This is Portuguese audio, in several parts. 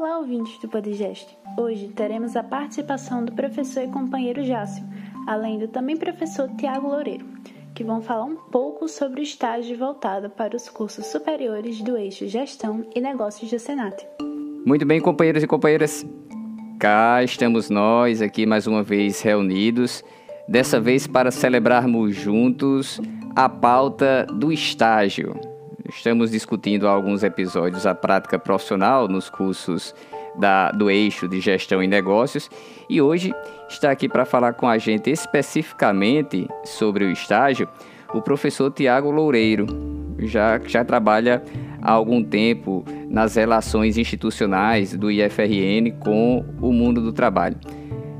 Olá, ouvintes do Podigest. Hoje teremos a participação do professor e companheiro Jácio, além do também professor Tiago Loureiro, que vão falar um pouco sobre o estágio voltado para os cursos superiores do eixo Gestão e Negócios do Senat. Muito bem, companheiros e companheiras. Cá estamos nós aqui mais uma vez reunidos, dessa vez para celebrarmos juntos a pauta do estágio. Estamos discutindo há alguns episódios a prática profissional nos cursos da, do eixo de gestão e negócios e hoje está aqui para falar com a gente especificamente sobre o estágio o professor Tiago Loureiro, já, já trabalha há algum tempo nas relações institucionais do IFRN com o mundo do trabalho.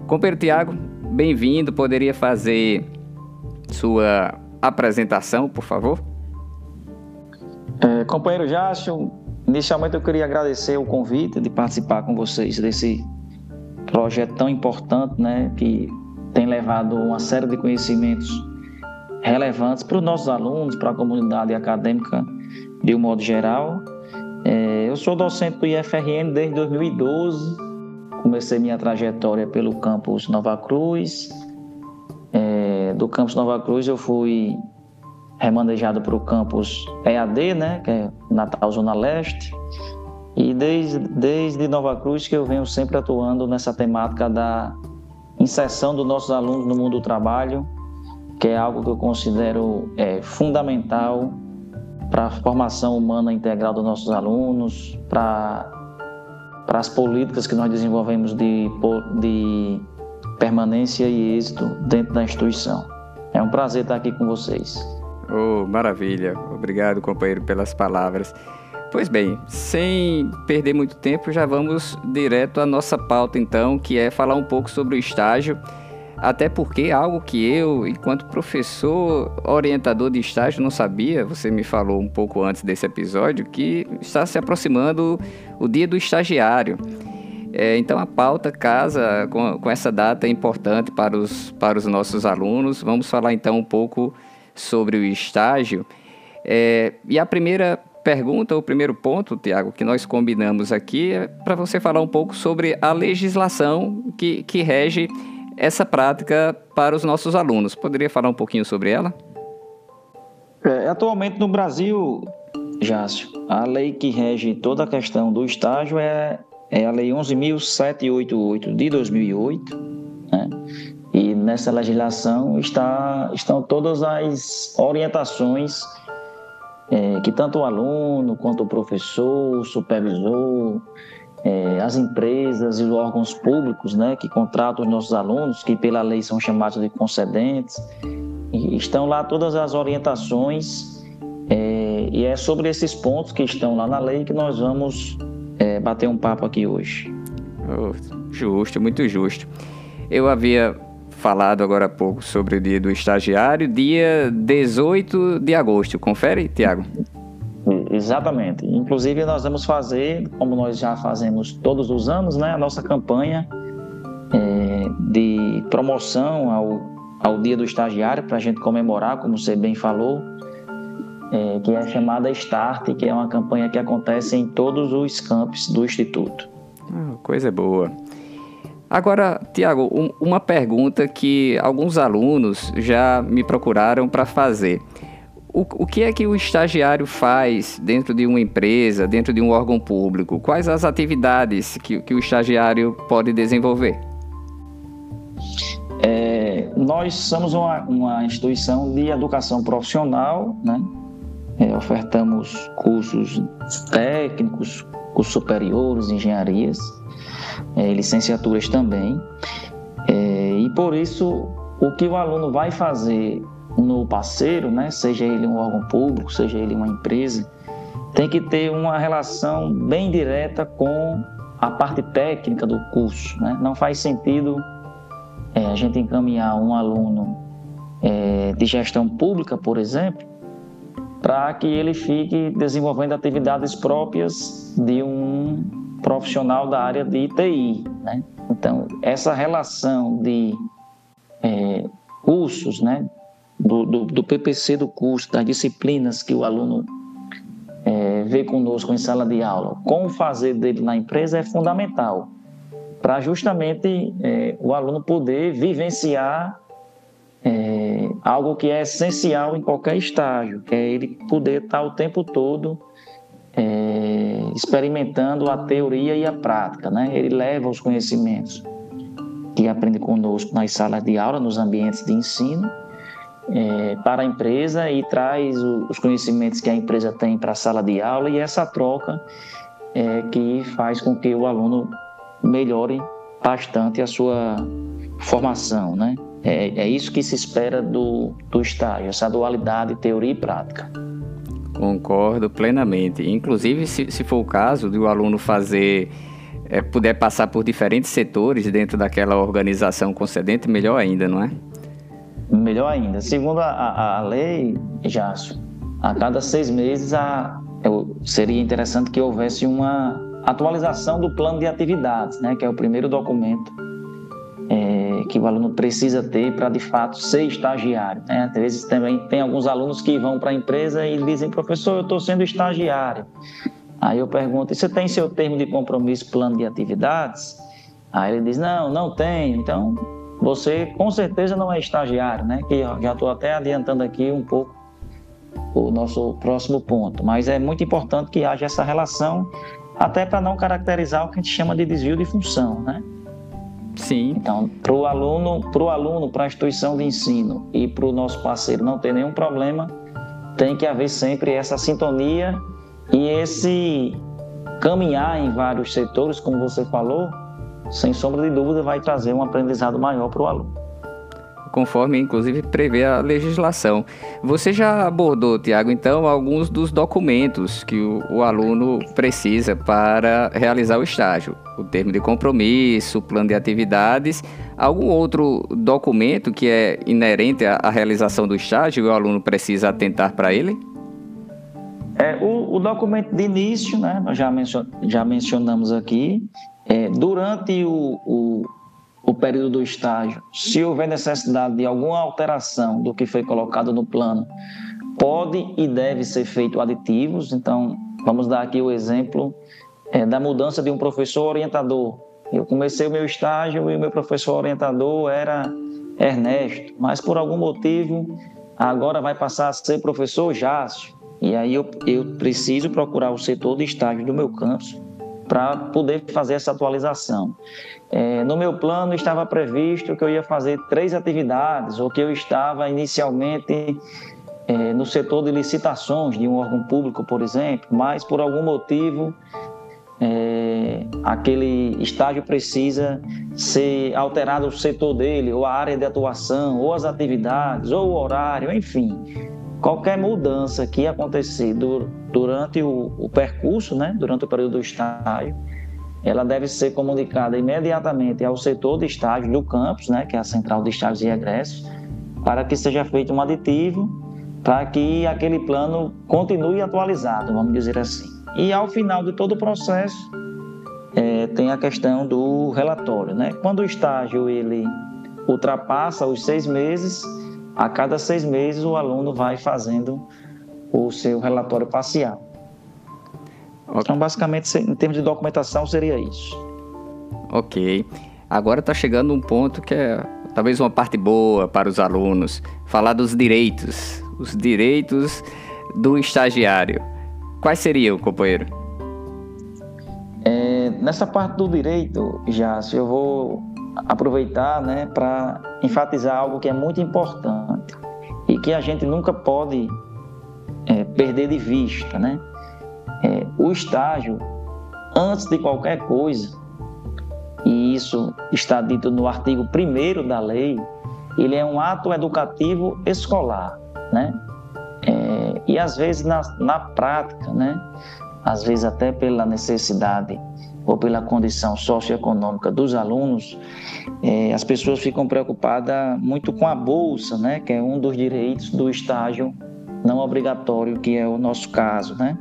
Companheiro Tiago, bem-vindo, poderia fazer sua apresentação, por favor? É, companheiro Jácio, inicialmente eu queria agradecer o convite de participar com vocês desse projeto tão importante, né, que tem levado uma série de conhecimentos relevantes para os nossos alunos, para a comunidade acadêmica de um modo geral. É, eu sou docente do IFRN desde 2012, comecei minha trajetória pelo campus Nova Cruz. É, do campus Nova Cruz eu fui remanejado para o campus EAD, né, que é Natal Zona Leste. E desde, desde Nova Cruz que eu venho sempre atuando nessa temática da inserção dos nossos alunos no mundo do trabalho, que é algo que eu considero é, fundamental para a formação humana integral dos nossos alunos, para as políticas que nós desenvolvemos de, de permanência e êxito dentro da instituição. É um prazer estar aqui com vocês. Oh, maravilha. Obrigado, companheiro, pelas palavras. Pois bem, sem perder muito tempo, já vamos direto à nossa pauta então, que é falar um pouco sobre o estágio. Até porque é algo que eu, enquanto professor orientador de estágio, não sabia, você me falou um pouco antes desse episódio, que está se aproximando o dia do estagiário. É, então a pauta casa com, com essa data importante para os, para os nossos alunos. Vamos falar então um pouco sobre o estágio. É, e a primeira pergunta, o primeiro ponto, Tiago, que nós combinamos aqui é para você falar um pouco sobre a legislação que, que rege essa prática para os nossos alunos. Poderia falar um pouquinho sobre ela? É, atualmente no Brasil, Jácio, a lei que rege toda a questão do estágio é, é a Lei 11.788 de 2008, né? E nessa legislação está, estão todas as orientações é, que tanto o aluno quanto o professor, o supervisor, é, as empresas e os órgãos públicos né, que contratam os nossos alunos, que pela lei são chamados de concedentes, estão lá todas as orientações é, e é sobre esses pontos que estão lá na lei que nós vamos é, bater um papo aqui hoje. Justo, muito justo. Eu havia falado agora há pouco sobre o dia do estagiário, dia 18 de agosto. Confere, Tiago? Exatamente. Inclusive, nós vamos fazer, como nós já fazemos todos os anos, né, a nossa campanha é, de promoção ao, ao Dia do Estagiário, para a gente comemorar, como você bem falou, é, que é chamada START, que é uma campanha que acontece em todos os campos do Instituto. Ah, coisa boa. Agora, Tiago, um, uma pergunta que alguns alunos já me procuraram para fazer. O, o, que é que o estagiário faz dentro de uma empresa, dentro de um órgão público? Quais as atividades que, que o estagiário pode desenvolver? É, nós somos uma, uma, instituição de educação profissional, né? É, ofertamos cursos técnicos, cursos superiores, engenharias é, licenciaturas também. É, e por isso, o que o aluno vai fazer no parceiro, né, seja ele um órgão público, seja ele uma empresa, tem que ter uma relação bem direta com a parte técnica do curso. Né? Não faz sentido é, a gente encaminhar um aluno é, de gestão pública, por exemplo, para que ele fique desenvolvendo atividades próprias de um profissional da área de ITI. Né? Então, essa relação de é, cursos, né? Do, do, do, PPC do curso, das disciplinas que o aluno é, ver conosco em sala de aula, como fazer dele na empresa é fundamental para justamente é, o aluno poder vivenciar é, algo que é essencial em qualquer estágio, que é ele poder estar o tempo todo experimentando a teoria e a prática, né? Ele leva os conhecimentos que aprende conosco nas salas de aula, nos ambientes de ensino, é, para a empresa e traz os conhecimentos que a empresa tem para a sala de aula e essa troca é que faz com que o aluno melhore bastante a sua formação, né? É, é isso que se espera do, do estágio, essa dualidade teoria e prática. Concordo plenamente. Inclusive, se, se for o caso de o aluno fazer, é, puder passar por diferentes setores dentro daquela organização concedente, melhor ainda, não é? Melhor ainda. Segundo a, a, lei, Jácio, a cada seis meses a, eu, seria interessante que houvesse uma atualização do plano de atividades, né, que é o primeiro documento é, que o aluno precisa ter para de fato ser estagiário. Né? Às vezes também tem alguns alunos que vão para a empresa e dizem, professor, eu estou sendo estagiário. Aí eu pergunto, você tem seu termo de compromisso, plano de atividades? Aí ele diz, não, não tem. Então, você com certeza não é estagiário, né? Que já estou até adiantando aqui um pouco o nosso próximo ponto. Mas é muito importante que haja essa relação, até para não caracterizar o que a gente chama de desvio de função, né? Sim. Então, para o aluno, para aluno, para a instituição de ensino e para o nosso parceiro não ter nenhum problema, tem que haver sempre essa sintonia e esse caminhar em vários setores, como você falou, sem sombra de dúvida vai trazer um aprendizado maior para o aluno conforme inclusive prevê a legislação. Você já abordou, Tiago, então, alguns dos documentos que o, o, aluno precisa para realizar o estágio. O termo de compromisso, o plano de atividades. Algum outro documento que é inerente à, à realização do estágio e o aluno precisa atentar para ele? É, o, o, documento de início, né, nós já, mencion, já mencionamos aqui, é, durante o, o o período do estágio, se houver necessidade de alguma alteração do que foi colocado no plano, pode e deve ser feito aditivos. Então, vamos dar aqui o exemplo é, da mudança de um professor orientador. Eu comecei o meu estágio e o meu professor orientador era Ernesto, mas por algum motivo agora vai passar a ser professor Jácio. E aí eu, eu preciso procurar o setor de estágio do meu campus para poder fazer essa atualização. É, no meu plano estava previsto que eu ia fazer três atividades, ou que eu estava inicialmente é, no setor de licitações de um órgão público, por exemplo, mas por algum motivo é, aquele estágio precisa ser alterado o setor dele, ou a área de atuação, ou as atividades, ou o horário, enfim. Qualquer mudança que acontecer durante o, o percurso, né, durante o período do estágio, ela deve ser comunicada imediatamente ao setor de estágio do campus, né, que é a central de estágios e egressos, para que seja feito um aditivo, para que aquele plano continue atualizado, vamos dizer assim. E ao final de todo o processo, é, tem a questão do relatório, né? Quando o estágio ele ultrapassa os seis meses, a cada seis meses o aluno vai fazendo o seu relatório parcial. Então, basicamente, em termos de documentação, seria isso. Ok. Agora está chegando um ponto que é talvez uma parte boa para os alunos, falar dos direitos, os direitos do estagiário. Quais seriam, companheiro? É, nessa parte do direito, Jácio, eu vou aproveitar né, para enfatizar algo que é muito importante e que a gente nunca pode é, perder de vista, né? É, o estágio, antes de qualquer coisa, e isso está dito no artigo 1 da lei, ele é um ato educativo escolar, né? É, e às vezes na, na prática, né? Às vezes até pela necessidade ou pela condição socioeconômica dos alunos, é, as pessoas ficam preocupadas muito com a bolsa, né? Que é um dos direitos do estágio não obrigatório, que é o nosso caso, né?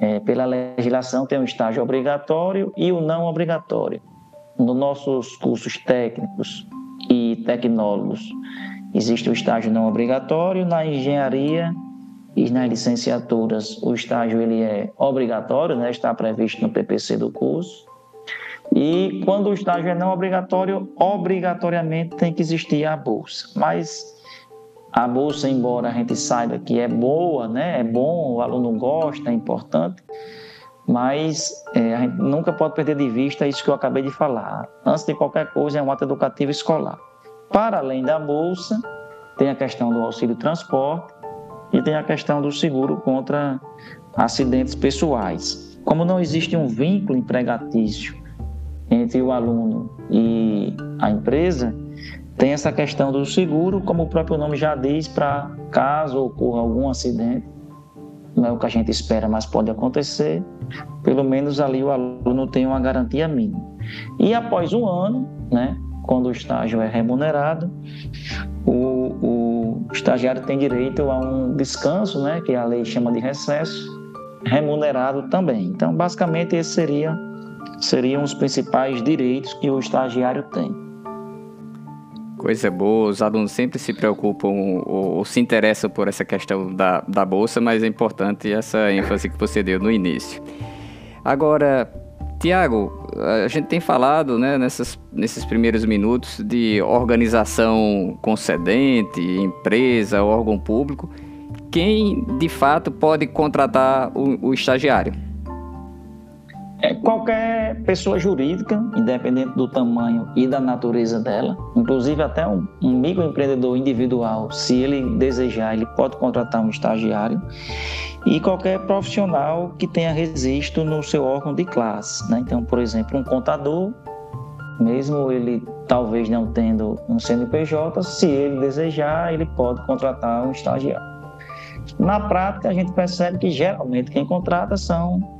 É, pela legislação tem o estágio obrigatório e o não obrigatório. Nos nossos cursos técnicos e tecnólogos existe o estágio não obrigatório, na engenharia e nas licenciaturas o estágio ele é obrigatório, né? está previsto no PPC do curso. E quando o estágio é não obrigatório, obrigatoriamente tem que existir a bolsa. Mas a bolsa, embora a gente saiba que é boa, né? é bom, o aluno gosta, é importante, mas é, a gente nunca pode perder de vista isso que eu acabei de falar. Antes de qualquer coisa, é um ato educativo escolar. Para além da bolsa, tem a questão do auxílio transporte e tem a questão do seguro contra acidentes pessoais. Como não existe um vínculo empregatício entre o aluno e a empresa, tem essa questão do seguro, como o próprio nome já diz, para caso ocorra algum acidente, não é o que a gente espera, mas pode acontecer, pelo menos ali o aluno tem uma garantia mínima. E após um ano, né, quando o estágio é remunerado, o, o estagiário tem direito a um descanso, né, que a lei chama de recesso, remunerado também. Então, basicamente, esses seriam, seriam os principais direitos que o estagiário tem. Coisa boa, os alunos sempre se preocupam ou, ou, se interessam por essa questão da, da bolsa, mas é importante essa ênfase que você deu no início. Agora, Tiago, a gente tem falado né, nessas, nesses primeiros minutos de organização concedente, empresa, órgão público. Quem de fato pode contratar o, o estagiário? É qualquer pessoa jurídica, independente do tamanho e da natureza dela, inclusive até um, um microempreendedor individual, se ele desejar, ele pode contratar um estagiário, e qualquer profissional que tenha registro no seu órgão de classe. Né? Então, por exemplo, um contador, mesmo ele talvez não tendo um CNPJ, se ele desejar, ele pode contratar um estagiário. Na prática, a gente percebe que geralmente quem contrata são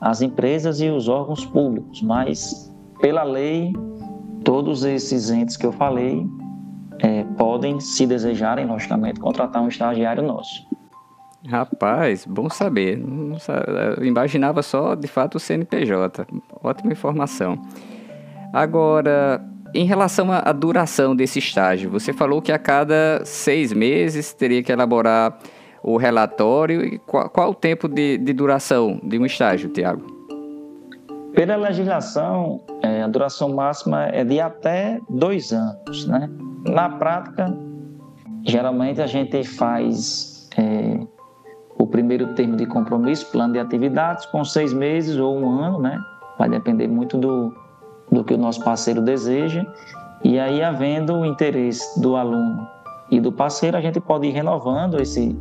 as empresas e os órgãos públicos, mas pela lei, todos esses entes que eu falei é, podem, se desejarem, logicamente, contratar um estagiário nosso. Rapaz, bom saber. Eu imaginava só, de fato, o CNPJ. Ótima informação. Agora, em relação à duração desse estágio, você falou que a cada seis meses teria que elaborar o relatório e qual, qual o tempo de, de duração de um estágio, Tiago? Pela legislação, é, a duração máxima é de até dois anos. Né? Na prática, geralmente a gente faz é, o primeiro termo de compromisso, plano de atividades, com seis meses ou um ano, né? vai depender muito do, do que o nosso parceiro deseja. E aí, havendo o interesse do aluno e do parceiro, a gente pode ir renovando esse,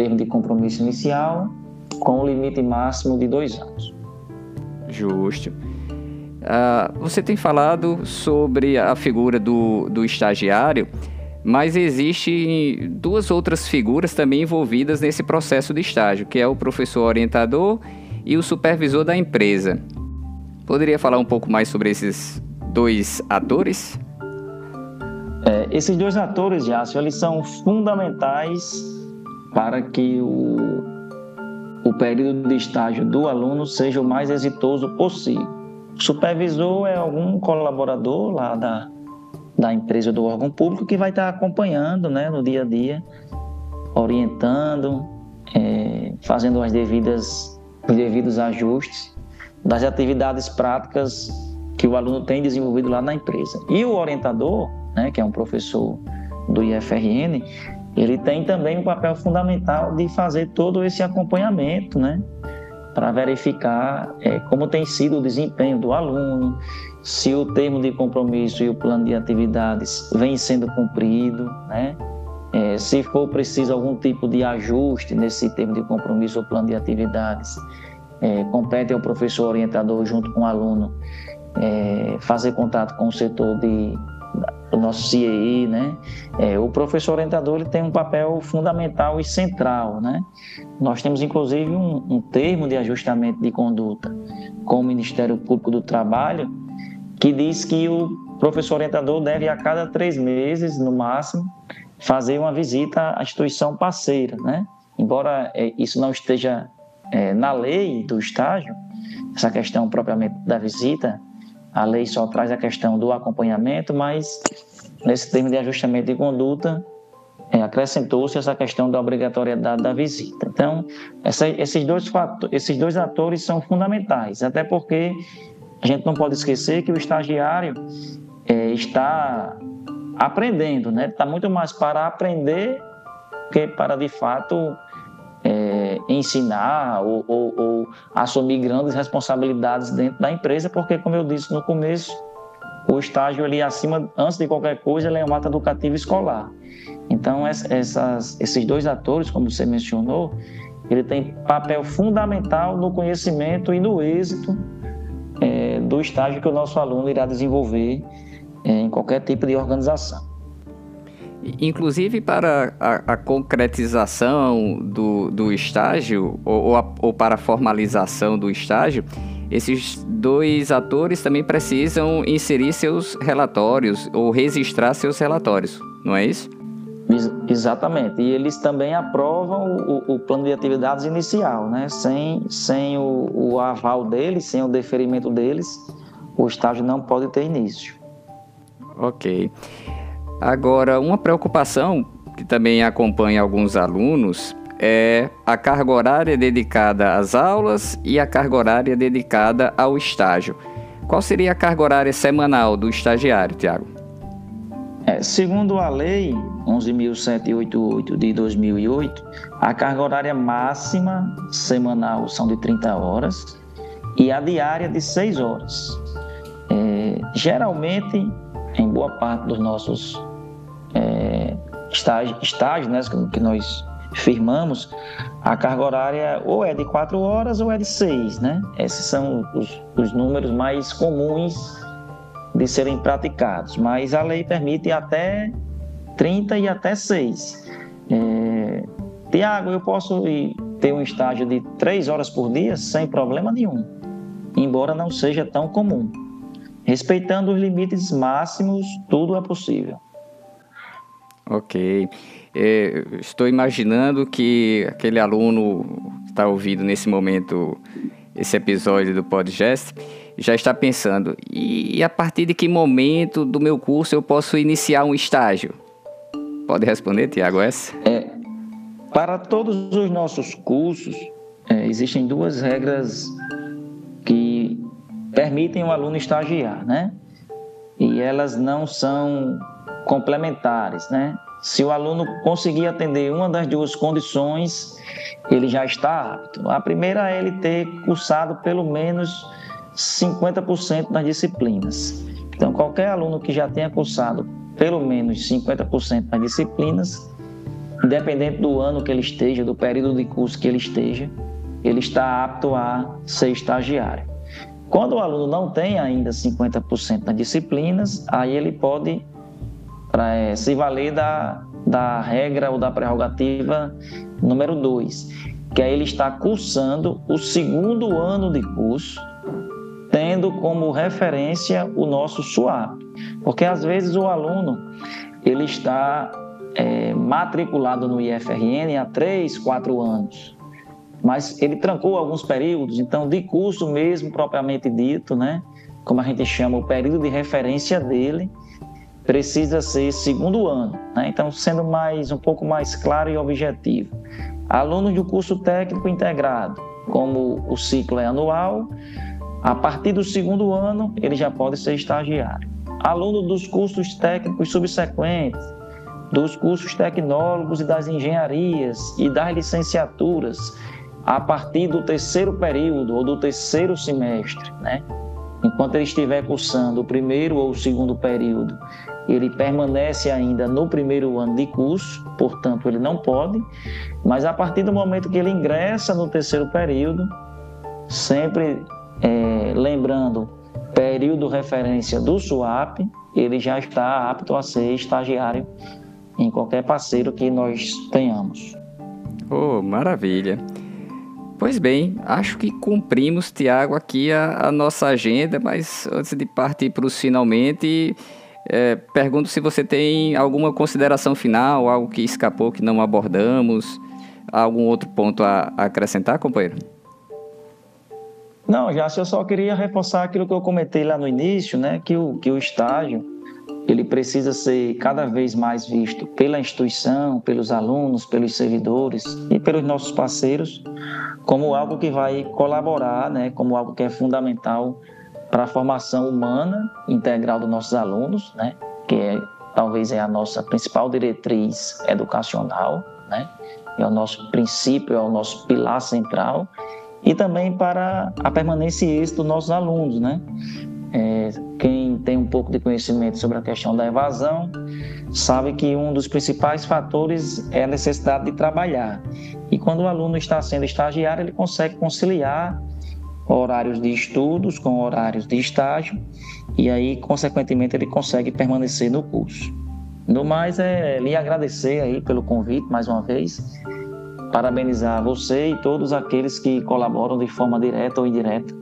termo de compromisso inicial, com o limite máximo de dois anos. Justo. Uh, você tem falado sobre a figura do, do estagiário, mas existem duas outras figuras também envolvidas nesse processo de estágio, que é o professor orientador e o supervisor da empresa. Poderia falar um pouco mais sobre esses dois atores? É, esses dois atores, Jácio, eles são fundamentais para que o, o período de estágio do aluno seja o mais exitoso possível. O supervisor é algum colaborador lá da, da empresa do órgão público que vai estar acompanhando né, no dia a dia, orientando, é, fazendo as devidas, os devidos ajustes das atividades práticas que o aluno tem desenvolvido lá na empresa. E o orientador, né, que é um professor do IFRN, ele tem também um papel fundamental de fazer todo esse acompanhamento, né? Para verificar é, como tem sido o desempenho do aluno, se o termo de compromisso e o plano de atividades vem sendo cumprido, né? É, se for preciso algum tipo de ajuste nesse termo de compromisso ou plano de atividades, é, compete ao professor orientador junto com o aluno é, fazer contato com o setor de o nosso CIEI, né? É, o professor orientador ele tem um papel fundamental e central, né? Nós temos inclusive um, um termo de ajustamento de conduta com o Ministério Público do Trabalho que diz que o professor orientador deve a cada três meses, no máximo, fazer uma visita à instituição parceira, né? Embora é, isso não esteja é, na lei do estágio, essa questão propriamente da visita, a lei só traz a questão do acompanhamento, mas nesse termo de ajustamento de conduta, é, acrescentou-se essa questão da obrigatoriedade da visita. Então, essa, esses, dois esses dois atores são fundamentais, até porque a gente não pode esquecer que o estagiário é, está aprendendo, né? Está muito mais para aprender que para, de fato, ensinar ou, ou, ou assumir grandes responsabilidades dentro da empresa, porque, como eu disse no começo, o estágio ali acima, antes de qualquer coisa, ele é um ato educativo escolar. Então, essas, esses dois atores, como você mencionou, ele tem papel fundamental no conhecimento e no êxito é, do estágio que o nosso aluno irá desenvolver é, em qualquer tipo de organização. Inclusive para a, a concretização do, do estágio ou, ou, a, ou para a formalização do estágio, esses dois atores também precisam inserir seus relatórios ou registrar seus relatórios, não é isso? Exatamente. E eles também aprovam o, o, plano de atividades inicial, né? Sem, sem o, o aval deles, sem o deferimento deles, o estágio não pode ter início. Ok. Agora, uma preocupação que também acompanha alguns alunos é a carga horária dedicada às aulas e a carga horária dedicada ao estágio. Qual seria a carga horária semanal do estagiário, Tiago? É, segundo a lei 11.788 de 2008, a carga horária máxima semanal são de 30 horas e a diária de 6 horas. É, geralmente, em boa parte dos nossos é, estágios, estágios né, que nós firmamos, a carga horária ou é de 4 horas ou é de 6, né? Esses são os, os números mais comuns de serem praticados, mas a lei permite até 30 e até 6. É... Tiago, eu posso ter um estágio de 3 horas por dia sem problema nenhum, embora não seja tão comum. Respeitando os limites máximos, tudo é possível. Ok. É, estou imaginando que aquele aluno que está ouvindo nesse momento esse episódio do podcast já está pensando: e a partir de que momento do meu curso eu posso iniciar um estágio? Pode responder, Tiago, essa? É, para todos os nossos cursos, é, existem duas regras que permitem o aluno estagiar, né? E elas não são complementares, né? Se o aluno conseguir atender uma das duas condições, ele já está apto. A primeira é ele ter cursado pelo menos 50% das disciplinas. Então, qualquer aluno que já tenha cursado pelo menos 50% das disciplinas, independente do ano que ele esteja, do período de curso que ele esteja, ele está apto a ser estagiário. Quando o aluno não tem ainda 50% das disciplinas, aí ele pode para é, se valer da, da regra ou da prerrogativa número 2, que é ele está cursando o segundo ano de curso, tendo como referência o nosso SUAP. Porque às vezes o aluno ele está é, matriculado no IFRN há 3, 4 anos, mas ele trancou alguns períodos, então de curso mesmo propriamente dito, né, como a gente chama o período de referência dele, precisa ser segundo ano. Né? Então, sendo mais um pouco mais claro e objetivo. Alunos do curso técnico integrado, como o ciclo é anual, a partir do segundo ano ele já pode ser estagiário. Aluno dos cursos técnicos subsequentes, dos cursos tecnólogos e das engenharias e das licenciaturas, a partir do terceiro período ou do terceiro semestre, né? Enquanto ele estiver cursando o primeiro ou o segundo período ele permanece ainda no primeiro ano de curso, portanto, ele não pode, mas a partir do momento que ele ingressa no terceiro período, sempre é, lembrando período referência do SUAP, ele já está apto a ser estagiário em qualquer parceiro que nós tenhamos. Oh, maravilha! Pois bem, acho que cumprimos, Tiago, aqui a, a nossa agenda, mas antes de partir para os finalmente, é, pergunto se você tem alguma consideração final, algo que escapou que não abordamos, algum outro ponto a, a acrescentar, companheiro? Não, já eu só queria reforçar aquilo que eu comentei lá no início, né, que o, que o estágio ele precisa ser cada vez mais visto pela instituição, pelos alunos, pelos servidores e pelos nossos parceiros como algo que vai colaborar, né, como algo que é fundamental para a formação humana integral dos nossos alunos, né, que é, talvez é a nossa principal diretriz educacional, né, é o nosso princípio, é o nosso pilar central e também para a permanência e êxito dos nossos alunos, né? É, quem tem um pouco de conhecimento sobre a questão da evasão sabe que um dos principais fatores é a necessidade de trabalhar. E quando o aluno está sendo estagiário, ele consegue conciliar horários de estudos com horários de estágio e aí, consequentemente, ele consegue permanecer no curso. No mais, é lhe agradecer aí pelo convite mais uma vez, parabenizar você e todos aqueles que colaboram de forma direta ou indireta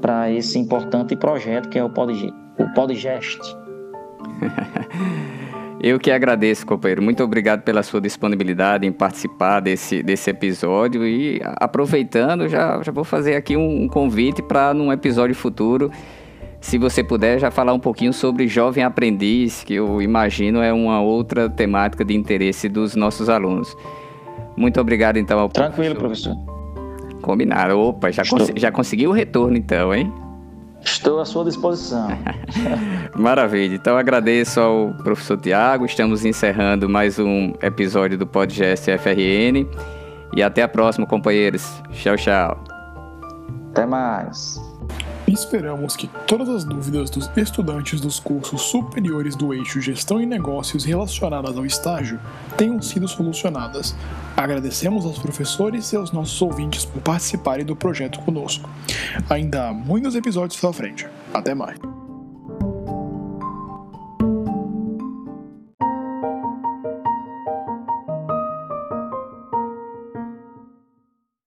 para esse importante projeto que é o, Pod, o Podgest. Eu que agradeço, companheiro. Muito obrigado pela sua disponibilidade em participar desse, desse episódio. E aproveitando, já, já vou fazer aqui um, um convite para num episódio futuro, se você puder, já falar um pouquinho sobre jovem aprendiz, que eu imagino é uma outra temática de interesse dos nossos alunos. Muito obrigado, então, ao Tranquilo, professor. professor. Combinado. Opa, já, cons já conseguiu o retorno então, hein? Estou à sua disposição. Maravilha. Então agradeço ao professor Tiago. Estamos encerrando mais um episódio do Podcast FRN. E até a próxima, companheiros. Tchau, tchau. Até mais. Esperamos que todas as dúvidas dos estudantes dos cursos superiores do eixo Gestão e Negócios relacionadas ao estágio tenham sido solucionadas. Agradecemos aos professores e aos nossos ouvintes por participarem do projeto conosco. Ainda há muitos episódios pela frente. Até mais.